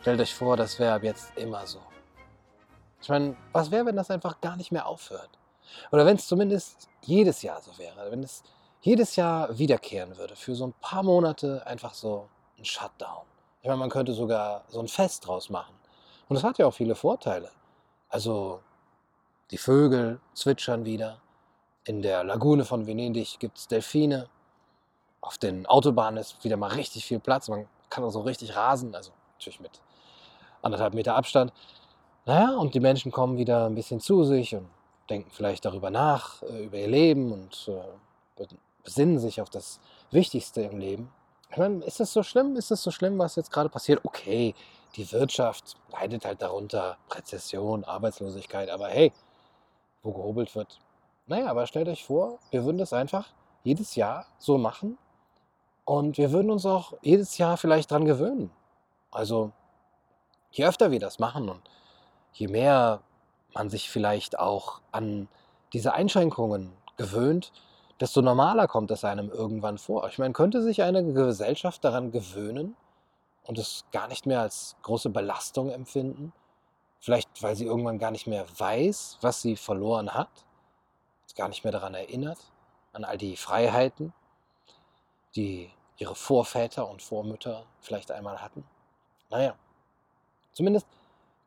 Stellt euch vor, das wäre ab jetzt immer so. Ich meine, was wäre, wenn das einfach gar nicht mehr aufhört? Oder wenn es zumindest jedes Jahr so wäre, wenn es jedes Jahr wiederkehren würde, für so ein paar Monate einfach so ein Shutdown. Ich meine, man könnte sogar so ein Fest draus machen. Und das hat ja auch viele Vorteile. Also die Vögel zwitschern wieder. In der Lagune von Venedig gibt es Delfine. Auf den Autobahnen ist wieder mal richtig viel Platz. Man kann auch so richtig rasen, also natürlich mit anderthalb Meter Abstand. Naja, und die Menschen kommen wieder ein bisschen zu sich und denken vielleicht darüber nach, äh, über ihr Leben und äh, besinnen sich auf das Wichtigste im Leben. Ich meine, ist das so schlimm? Ist das so schlimm, was jetzt gerade passiert? Okay, die Wirtschaft leidet halt darunter, Rezession, Arbeitslosigkeit, aber hey, wo gehobelt wird. Naja, aber stellt euch vor, wir würden das einfach jedes Jahr so machen und wir würden uns auch jedes Jahr vielleicht dran gewöhnen. Also, je öfter wir das machen und je mehr man sich vielleicht auch an diese Einschränkungen gewöhnt, desto normaler kommt es einem irgendwann vor. Ich meine, könnte sich eine Gesellschaft daran gewöhnen und es gar nicht mehr als große Belastung empfinden? Vielleicht, weil sie irgendwann gar nicht mehr weiß, was sie verloren hat, gar nicht mehr daran erinnert, an all die Freiheiten, die ihre Vorväter und Vormütter vielleicht einmal hatten. Naja, zumindest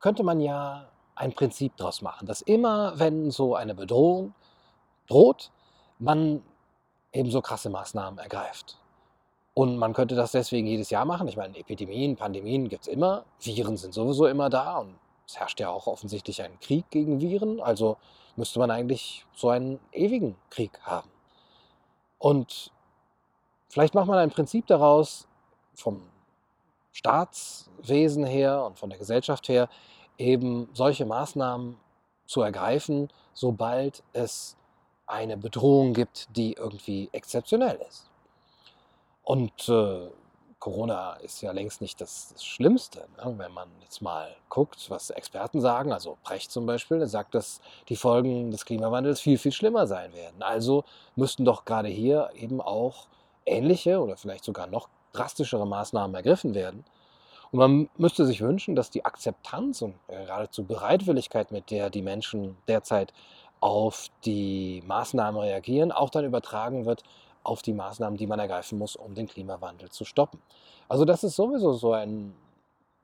könnte man ja ein Prinzip daraus machen, dass immer, wenn so eine Bedrohung droht, man ebenso krasse Maßnahmen ergreift. Und man könnte das deswegen jedes Jahr machen. Ich meine, Epidemien, Pandemien gibt es immer, Viren sind sowieso immer da und es herrscht ja auch offensichtlich ein Krieg gegen Viren, also müsste man eigentlich so einen ewigen Krieg haben. Und vielleicht macht man ein Prinzip daraus, vom Staatswesen her und von der Gesellschaft her, eben solche Maßnahmen zu ergreifen, sobald es eine Bedrohung gibt, die irgendwie exzeptionell ist. Und äh, Corona ist ja längst nicht das, das Schlimmste. Ne? Wenn man jetzt mal guckt, was Experten sagen, also Brecht zum Beispiel, der sagt, dass die Folgen des Klimawandels viel, viel schlimmer sein werden. Also müssten doch gerade hier eben auch ähnliche oder vielleicht sogar noch drastischere Maßnahmen ergriffen werden. Und man müsste sich wünschen, dass die Akzeptanz und geradezu Bereitwilligkeit, mit der die Menschen derzeit auf die Maßnahmen reagieren, auch dann übertragen wird auf die Maßnahmen, die man ergreifen muss, um den Klimawandel zu stoppen. Also das ist sowieso so ein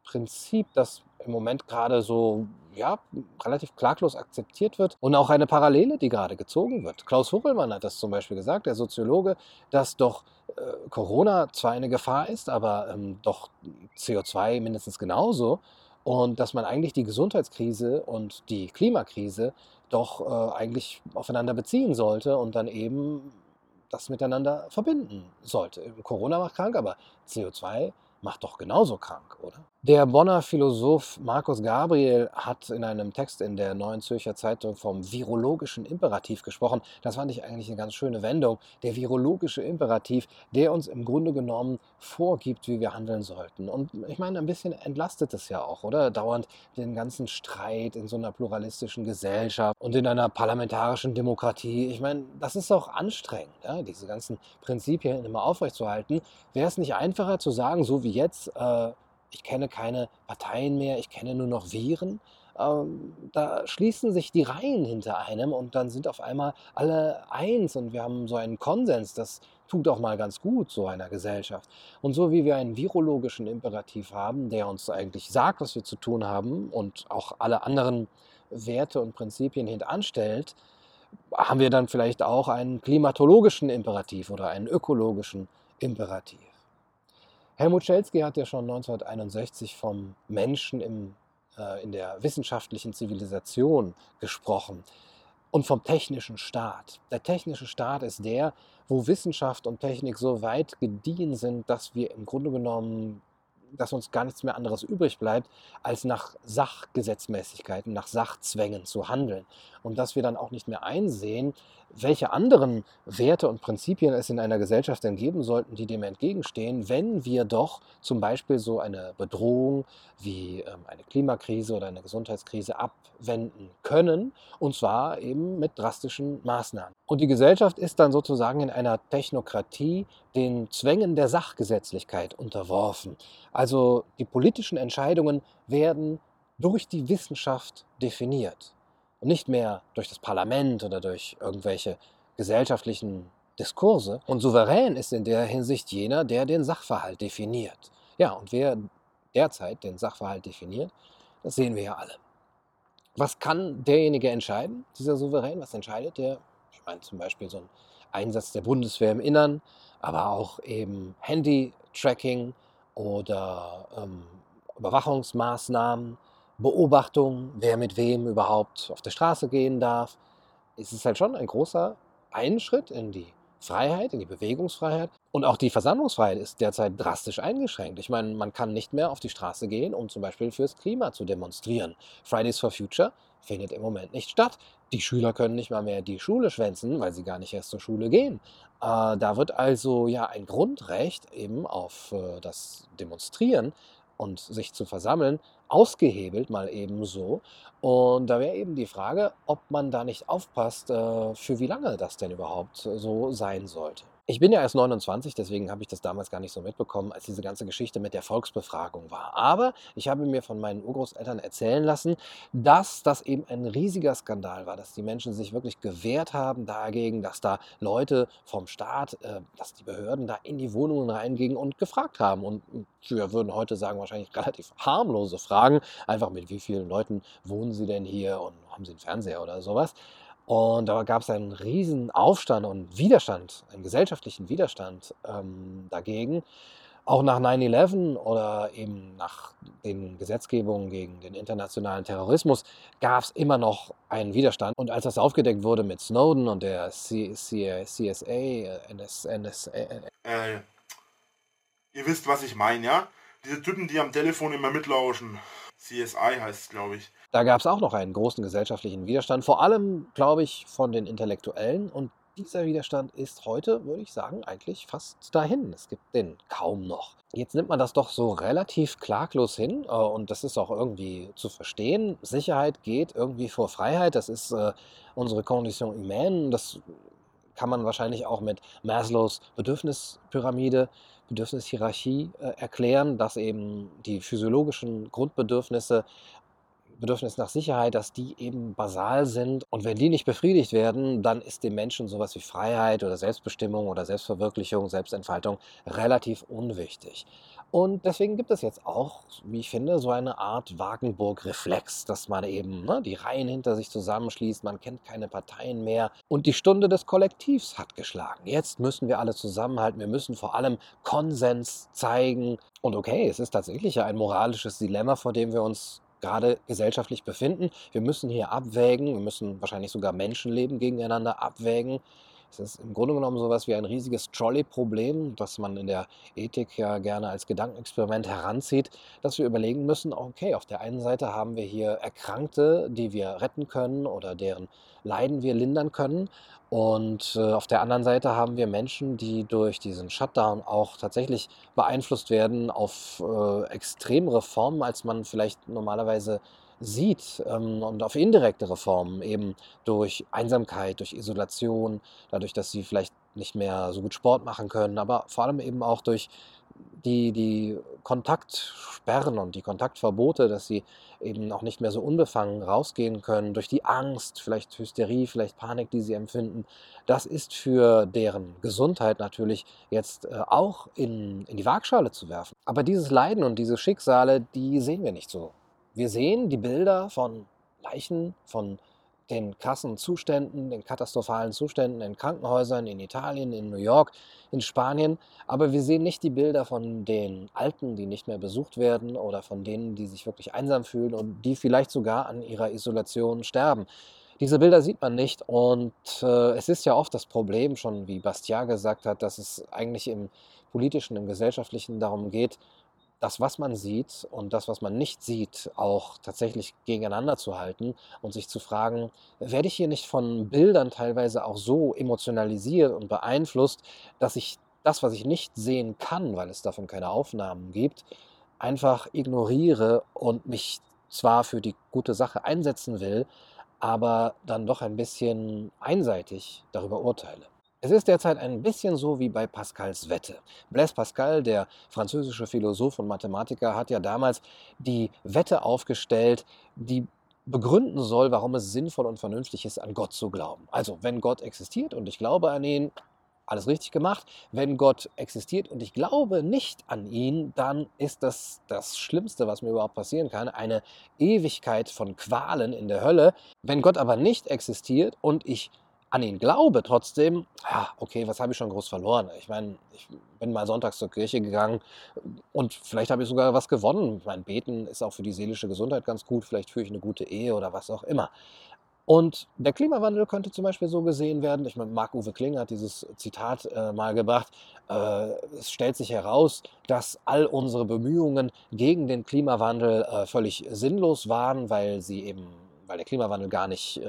Prinzip, das im Moment gerade so ja, relativ klaglos akzeptiert wird und auch eine Parallele, die gerade gezogen wird. Klaus Hochelmann hat das zum Beispiel gesagt, der Soziologe, dass doch äh, Corona zwar eine Gefahr ist, aber ähm, doch CO2 mindestens genauso und dass man eigentlich die Gesundheitskrise und die Klimakrise doch äh, eigentlich aufeinander beziehen sollte und dann eben das miteinander verbinden sollte. Corona macht krank, aber CO2 macht doch genauso krank, oder? Der Bonner Philosoph Markus Gabriel hat in einem Text in der Neuen Zürcher Zeitung vom virologischen Imperativ gesprochen. Das fand ich eigentlich eine ganz schöne Wendung. Der virologische Imperativ, der uns im Grunde genommen vorgibt, wie wir handeln sollten. Und ich meine, ein bisschen entlastet es ja auch, oder? Dauernd den ganzen Streit in so einer pluralistischen Gesellschaft und in einer parlamentarischen Demokratie. Ich meine, das ist auch anstrengend, ja? diese ganzen Prinzipien immer aufrechtzuerhalten. Wäre es nicht einfacher zu sagen, so wie jetzt, äh, ich kenne keine Parteien mehr, ich kenne nur noch Viren. Ähm, da schließen sich die Reihen hinter einem und dann sind auf einmal alle eins und wir haben so einen Konsens. Das tut auch mal ganz gut so einer Gesellschaft. Und so wie wir einen virologischen Imperativ haben, der uns eigentlich sagt, was wir zu tun haben und auch alle anderen Werte und Prinzipien hintanstellt, haben wir dann vielleicht auch einen klimatologischen Imperativ oder einen ökologischen Imperativ. Helmut Schelsky hat ja schon 1961 vom Menschen im, äh, in der wissenschaftlichen Zivilisation gesprochen und vom technischen Staat. Der technische Staat ist der, wo Wissenschaft und Technik so weit gediehen sind, dass wir im Grunde genommen dass uns gar nichts mehr anderes übrig bleibt, als nach Sachgesetzmäßigkeiten, nach Sachzwängen zu handeln. Und dass wir dann auch nicht mehr einsehen, welche anderen Werte und Prinzipien es in einer Gesellschaft denn geben sollten, die dem entgegenstehen, wenn wir doch zum Beispiel so eine Bedrohung wie ähm, eine Klimakrise oder eine Gesundheitskrise abwenden können, und zwar eben mit drastischen Maßnahmen. Und die Gesellschaft ist dann sozusagen in einer Technokratie den Zwängen der Sachgesetzlichkeit unterworfen. Also die politischen Entscheidungen werden durch die Wissenschaft definiert und nicht mehr durch das Parlament oder durch irgendwelche gesellschaftlichen Diskurse. Und souverän ist in der Hinsicht jener, der den Sachverhalt definiert. Ja, und wer derzeit den Sachverhalt definiert, das sehen wir ja alle. Was kann derjenige entscheiden, dieser Souverän? Was entscheidet der? Ich meine zum Beispiel so ein Einsatz der Bundeswehr im Innern, aber auch eben Handy-Tracking oder ähm, Überwachungsmaßnahmen Beobachtung, wer mit wem überhaupt auf der Straße gehen darf. Es ist halt schon ein großer Einschritt in die Freiheit, in die Bewegungsfreiheit. Und auch die Versammlungsfreiheit ist derzeit drastisch eingeschränkt. Ich meine, man kann nicht mehr auf die Straße gehen, um zum Beispiel fürs Klima zu demonstrieren. Fridays for Future findet im Moment nicht statt. Die Schüler können nicht mal mehr die Schule schwänzen, weil sie gar nicht erst zur Schule gehen. Äh, da wird also ja ein Grundrecht eben auf äh, das Demonstrieren und sich zu versammeln ausgehebelt, mal eben so. Und da wäre eben die Frage, ob man da nicht aufpasst, äh, für wie lange das denn überhaupt so sein sollte. Ich bin ja erst 29, deswegen habe ich das damals gar nicht so mitbekommen, als diese ganze Geschichte mit der Volksbefragung war. Aber ich habe mir von meinen Urgroßeltern erzählen lassen, dass das eben ein riesiger Skandal war, dass die Menschen sich wirklich gewehrt haben dagegen, dass da Leute vom Staat, äh, dass die Behörden da in die Wohnungen reingingen und gefragt haben. Und wir würden heute sagen, wahrscheinlich relativ harmlose Fragen, einfach mit wie vielen Leuten wohnen sie denn hier und haben sie einen Fernseher oder sowas. Und da gab es einen riesen Aufstand und Widerstand, einen gesellschaftlichen Widerstand ähm, dagegen. Auch nach 9-11 oder eben nach den Gesetzgebungen gegen den internationalen Terrorismus gab es immer noch einen Widerstand. Und als das aufgedeckt wurde mit Snowden und der C C CSA, NS, NSA, äh, ihr wisst, was ich meine, ja? Diese Typen, die am Telefon immer mitlauschen. CSI heißt es, glaube ich. Da gab es auch noch einen großen gesellschaftlichen Widerstand, vor allem, glaube ich, von den Intellektuellen. Und dieser Widerstand ist heute, würde ich sagen, eigentlich fast dahin. Es gibt den kaum noch. Jetzt nimmt man das doch so relativ klaglos hin äh, und das ist auch irgendwie zu verstehen. Sicherheit geht irgendwie vor Freiheit. Das ist äh, unsere Condition humaine. Das kann man wahrscheinlich auch mit Maslows Bedürfnispyramide, Bedürfnishierarchie äh, erklären, dass eben die physiologischen Grundbedürfnisse Bedürfnis nach Sicherheit, dass die eben basal sind. Und wenn die nicht befriedigt werden, dann ist dem Menschen sowas wie Freiheit oder Selbstbestimmung oder Selbstverwirklichung, Selbstentfaltung relativ unwichtig. Und deswegen gibt es jetzt auch, wie ich finde, so eine Art Wagenburg-Reflex, dass man eben ne, die Reihen hinter sich zusammenschließt, man kennt keine Parteien mehr und die Stunde des Kollektivs hat geschlagen. Jetzt müssen wir alle zusammenhalten, wir müssen vor allem Konsens zeigen. Und okay, es ist tatsächlich ein moralisches Dilemma, vor dem wir uns gerade gesellschaftlich befinden. Wir müssen hier abwägen, wir müssen wahrscheinlich sogar Menschenleben gegeneinander abwägen. Es ist im Grunde genommen so etwas wie ein riesiges Trolley-Problem, das man in der Ethik ja gerne als Gedankenexperiment heranzieht, dass wir überlegen müssen, okay, auf der einen Seite haben wir hier Erkrankte, die wir retten können oder deren Leiden wir lindern können. Und äh, auf der anderen Seite haben wir Menschen, die durch diesen Shutdown auch tatsächlich beeinflusst werden auf äh, extremere Formen, als man vielleicht normalerweise sieht ähm, und auf indirekte Reformen, eben durch Einsamkeit, durch Isolation, dadurch, dass sie vielleicht nicht mehr so gut Sport machen können, aber vor allem eben auch durch die, die Kontaktsperren und die Kontaktverbote, dass sie eben auch nicht mehr so unbefangen rausgehen können, durch die Angst, vielleicht Hysterie, vielleicht Panik, die sie empfinden, das ist für deren Gesundheit natürlich jetzt äh, auch in, in die Waagschale zu werfen. Aber dieses Leiden und diese Schicksale, die sehen wir nicht so wir sehen die Bilder von Leichen, von den krassen Zuständen, den katastrophalen Zuständen in Krankenhäusern in Italien, in New York, in Spanien, aber wir sehen nicht die Bilder von den Alten, die nicht mehr besucht werden oder von denen, die sich wirklich einsam fühlen und die vielleicht sogar an ihrer Isolation sterben. Diese Bilder sieht man nicht und äh, es ist ja oft das Problem, schon wie Bastiat gesagt hat, dass es eigentlich im politischen, im gesellschaftlichen darum geht, das, was man sieht und das, was man nicht sieht, auch tatsächlich gegeneinander zu halten und sich zu fragen, werde ich hier nicht von Bildern teilweise auch so emotionalisiert und beeinflusst, dass ich das, was ich nicht sehen kann, weil es davon keine Aufnahmen gibt, einfach ignoriere und mich zwar für die gute Sache einsetzen will, aber dann doch ein bisschen einseitig darüber urteile. Es ist derzeit ein bisschen so wie bei Pascals Wette. Blaise Pascal, der französische Philosoph und Mathematiker, hat ja damals die Wette aufgestellt, die begründen soll, warum es sinnvoll und vernünftig ist, an Gott zu glauben. Also, wenn Gott existiert und ich glaube an ihn, alles richtig gemacht. Wenn Gott existiert und ich glaube nicht an ihn, dann ist das das Schlimmste, was mir überhaupt passieren kann, eine Ewigkeit von Qualen in der Hölle. Wenn Gott aber nicht existiert und ich an ihn glaube trotzdem, ja, okay, was habe ich schon groß verloren? Ich meine, ich bin mal sonntags zur Kirche gegangen und vielleicht habe ich sogar was gewonnen. Mein Beten ist auch für die seelische Gesundheit ganz gut, vielleicht führe ich eine gute Ehe oder was auch immer. Und der Klimawandel könnte zum Beispiel so gesehen werden, ich meine, Marc-Uwe Kling hat dieses Zitat äh, mal gebracht, äh, es stellt sich heraus, dass all unsere Bemühungen gegen den Klimawandel äh, völlig sinnlos waren, weil sie eben weil der Klimawandel gar nicht äh,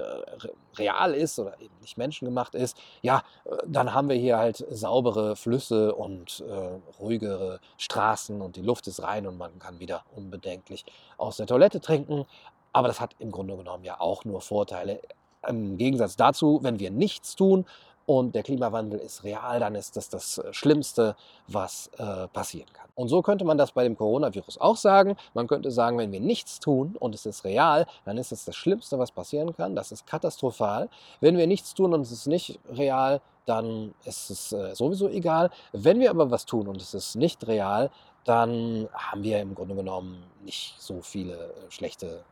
real ist oder eben nicht menschengemacht ist, ja, äh, dann haben wir hier halt saubere Flüsse und äh, ruhigere Straßen und die Luft ist rein und man kann wieder unbedenklich aus der Toilette trinken. Aber das hat im Grunde genommen ja auch nur Vorteile. Im Gegensatz dazu, wenn wir nichts tun und der Klimawandel ist real, dann ist das das äh, Schlimmste, was äh, passieren kann. Und so könnte man das bei dem Coronavirus auch sagen. Man könnte sagen, wenn wir nichts tun und es ist real, dann ist es das Schlimmste, was passieren kann. Das ist katastrophal. Wenn wir nichts tun und es ist nicht real, dann ist es äh, sowieso egal. Wenn wir aber was tun und es ist nicht real, dann haben wir im Grunde genommen nicht so viele äh, schlechte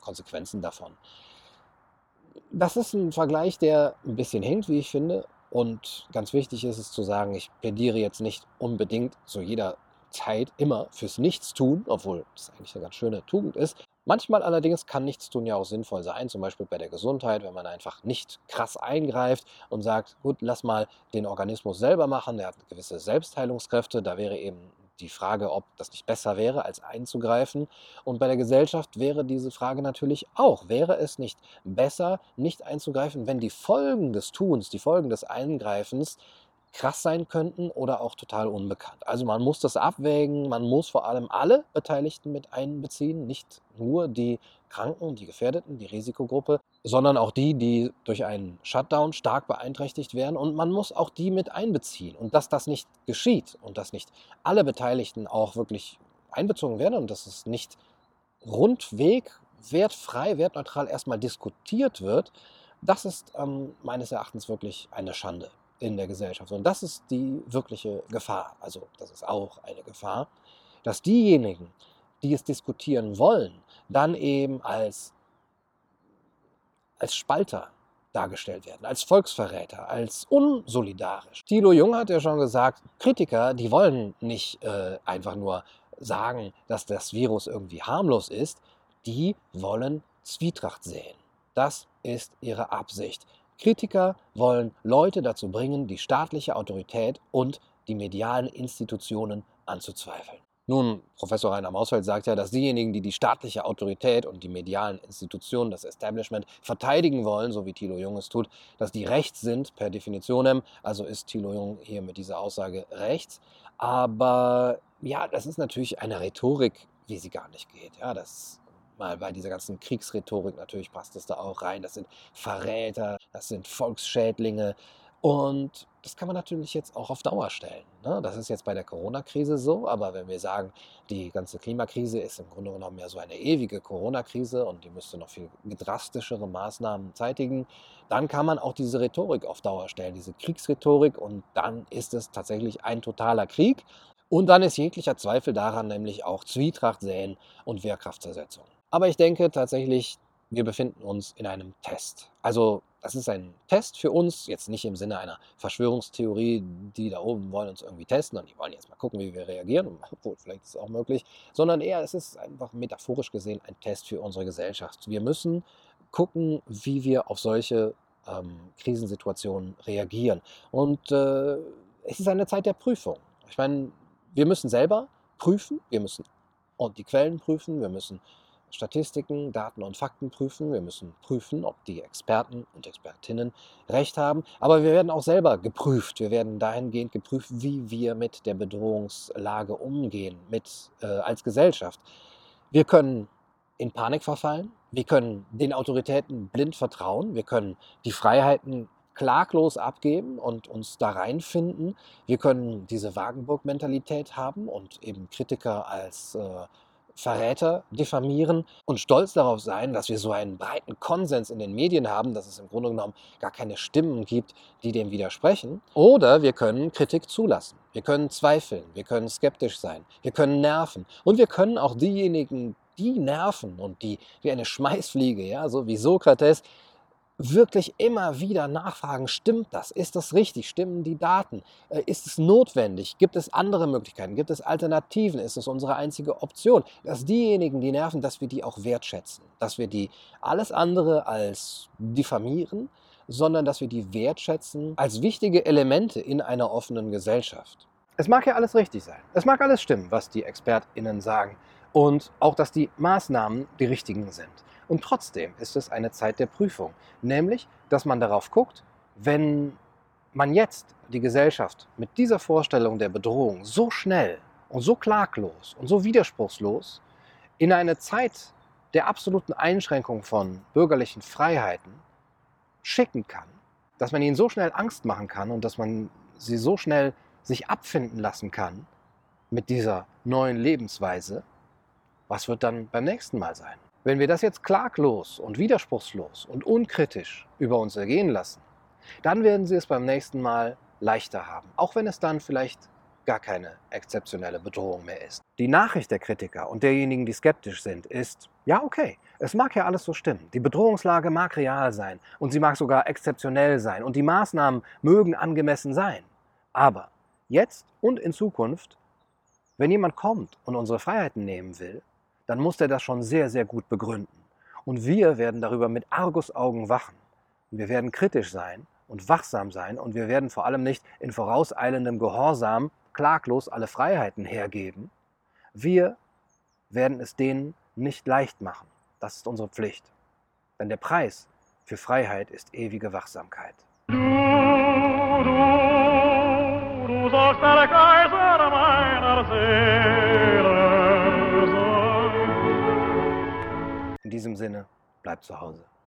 Konsequenzen davon. Das ist ein Vergleich, der ein bisschen hinkt, wie ich finde. Und ganz wichtig ist es zu sagen, ich plädiere jetzt nicht unbedingt zu jeder Zeit immer fürs Nichtstun, obwohl das eigentlich eine ganz schöne Tugend ist. Manchmal allerdings kann Nichtstun ja auch sinnvoll sein, zum Beispiel bei der Gesundheit, wenn man einfach nicht krass eingreift und sagt, gut, lass mal den Organismus selber machen, der hat gewisse Selbstheilungskräfte, da wäre eben die Frage, ob das nicht besser wäre, als einzugreifen. Und bei der Gesellschaft wäre diese Frage natürlich auch, wäre es nicht besser, nicht einzugreifen, wenn die Folgen des Tuns, die Folgen des Eingreifens krass sein könnten oder auch total unbekannt. Also man muss das abwägen, man muss vor allem alle Beteiligten mit einbeziehen, nicht nur die Kranken, die Gefährdeten, die Risikogruppe, sondern auch die, die durch einen Shutdown stark beeinträchtigt werden. Und man muss auch die mit einbeziehen. Und dass das nicht geschieht und dass nicht alle Beteiligten auch wirklich einbezogen werden und dass es nicht rundweg, wertfrei, wertneutral erstmal diskutiert wird, das ist ähm, meines Erachtens wirklich eine Schande in der Gesellschaft. Und das ist die wirkliche Gefahr. Also das ist auch eine Gefahr, dass diejenigen, die es diskutieren wollen, dann eben als, als Spalter dargestellt werden, als Volksverräter, als unsolidarisch. Thilo Jung hat ja schon gesagt, Kritiker, die wollen nicht äh, einfach nur sagen, dass das Virus irgendwie harmlos ist, die wollen Zwietracht sehen. Das ist ihre Absicht. Kritiker wollen Leute dazu bringen, die staatliche Autorität und die medialen Institutionen anzuzweifeln. Nun, Professor Rainer Mausfeld sagt ja, dass diejenigen, die die staatliche Autorität und die medialen Institutionen, das Establishment verteidigen wollen, so wie Thilo Jung es tut, dass die rechts sind per Definitionem. Also ist Thilo Jung hier mit dieser Aussage rechts. Aber ja, das ist natürlich eine Rhetorik, wie sie gar nicht geht. Ja, das mal bei dieser ganzen Kriegsrhetorik natürlich passt es da auch rein. Das sind Verräter, das sind Volksschädlinge. Und das kann man natürlich jetzt auch auf Dauer stellen. Ne? Das ist jetzt bei der Corona-Krise so, aber wenn wir sagen, die ganze Klimakrise ist im Grunde genommen ja so eine ewige Corona-Krise und die müsste noch viel drastischere Maßnahmen zeitigen, dann kann man auch diese Rhetorik auf Dauer stellen, diese Kriegsrhetorik und dann ist es tatsächlich ein totaler Krieg. Und dann ist jeglicher Zweifel daran nämlich auch Zwietracht säen und Wehrkraftzersetzung. Aber ich denke tatsächlich, wir befinden uns in einem Test. Also das ist ein Test für uns, jetzt nicht im Sinne einer Verschwörungstheorie, die da oben wollen uns irgendwie testen und die wollen jetzt mal gucken, wie wir reagieren, obwohl vielleicht ist es auch möglich, sondern eher es ist einfach metaphorisch gesehen ein Test für unsere Gesellschaft. Wir müssen gucken, wie wir auf solche ähm, Krisensituationen reagieren. Und äh, es ist eine Zeit der Prüfung. Ich meine, wir müssen selber prüfen, wir müssen die Quellen prüfen, wir müssen Statistiken, Daten und Fakten prüfen. Wir müssen prüfen, ob die Experten und Expertinnen recht haben. Aber wir werden auch selber geprüft. Wir werden dahingehend geprüft, wie wir mit der Bedrohungslage umgehen, mit, äh, als Gesellschaft. Wir können in Panik verfallen. Wir können den Autoritäten blind vertrauen. Wir können die Freiheiten klaglos abgeben und uns da reinfinden. Wir können diese Wagenburg-Mentalität haben und eben Kritiker als äh, Verräter diffamieren und stolz darauf sein, dass wir so einen breiten Konsens in den Medien haben, dass es im Grunde genommen gar keine Stimmen gibt, die dem widersprechen. Oder wir können Kritik zulassen. Wir können zweifeln, wir können skeptisch sein, wir können nerven und wir können auch diejenigen, die nerven und die wie eine Schmeißfliege, ja, so wie Sokrates, wirklich immer wieder nachfragen, stimmt das? Ist das richtig? Stimmen die Daten? Äh, ist es notwendig? Gibt es andere Möglichkeiten? Gibt es Alternativen? Ist es unsere einzige Option? Dass diejenigen, die nerven, dass wir die auch wertschätzen. Dass wir die alles andere als diffamieren, sondern dass wir die wertschätzen als wichtige Elemente in einer offenen Gesellschaft. Es mag ja alles richtig sein. Es mag alles stimmen, was die ExpertInnen sagen. Und auch, dass die Maßnahmen die richtigen sind. Und trotzdem ist es eine Zeit der Prüfung, nämlich, dass man darauf guckt, wenn man jetzt die Gesellschaft mit dieser Vorstellung der Bedrohung so schnell und so klaglos und so widerspruchslos in eine Zeit der absoluten Einschränkung von bürgerlichen Freiheiten schicken kann, dass man ihnen so schnell Angst machen kann und dass man sie so schnell sich abfinden lassen kann mit dieser neuen Lebensweise, was wird dann beim nächsten Mal sein? Wenn wir das jetzt klaglos und widerspruchslos und unkritisch über uns ergehen lassen, dann werden Sie es beim nächsten Mal leichter haben, auch wenn es dann vielleicht gar keine exzeptionelle Bedrohung mehr ist. Die Nachricht der Kritiker und derjenigen, die skeptisch sind, ist, ja okay, es mag ja alles so stimmen, die Bedrohungslage mag real sein und sie mag sogar exzeptionell sein und die Maßnahmen mögen angemessen sein. Aber jetzt und in Zukunft, wenn jemand kommt und unsere Freiheiten nehmen will, dann muss er das schon sehr, sehr gut begründen. Und wir werden darüber mit Argusaugen wachen. Wir werden kritisch sein und wachsam sein und wir werden vor allem nicht in vorauseilendem Gehorsam klaglos alle Freiheiten hergeben. Wir werden es denen nicht leicht machen. Das ist unsere Pflicht. Denn der Preis für Freiheit ist ewige Wachsamkeit. Du, du, du sollst der Kaiser meiner Seele. In diesem Sinne, bleibt zu Hause.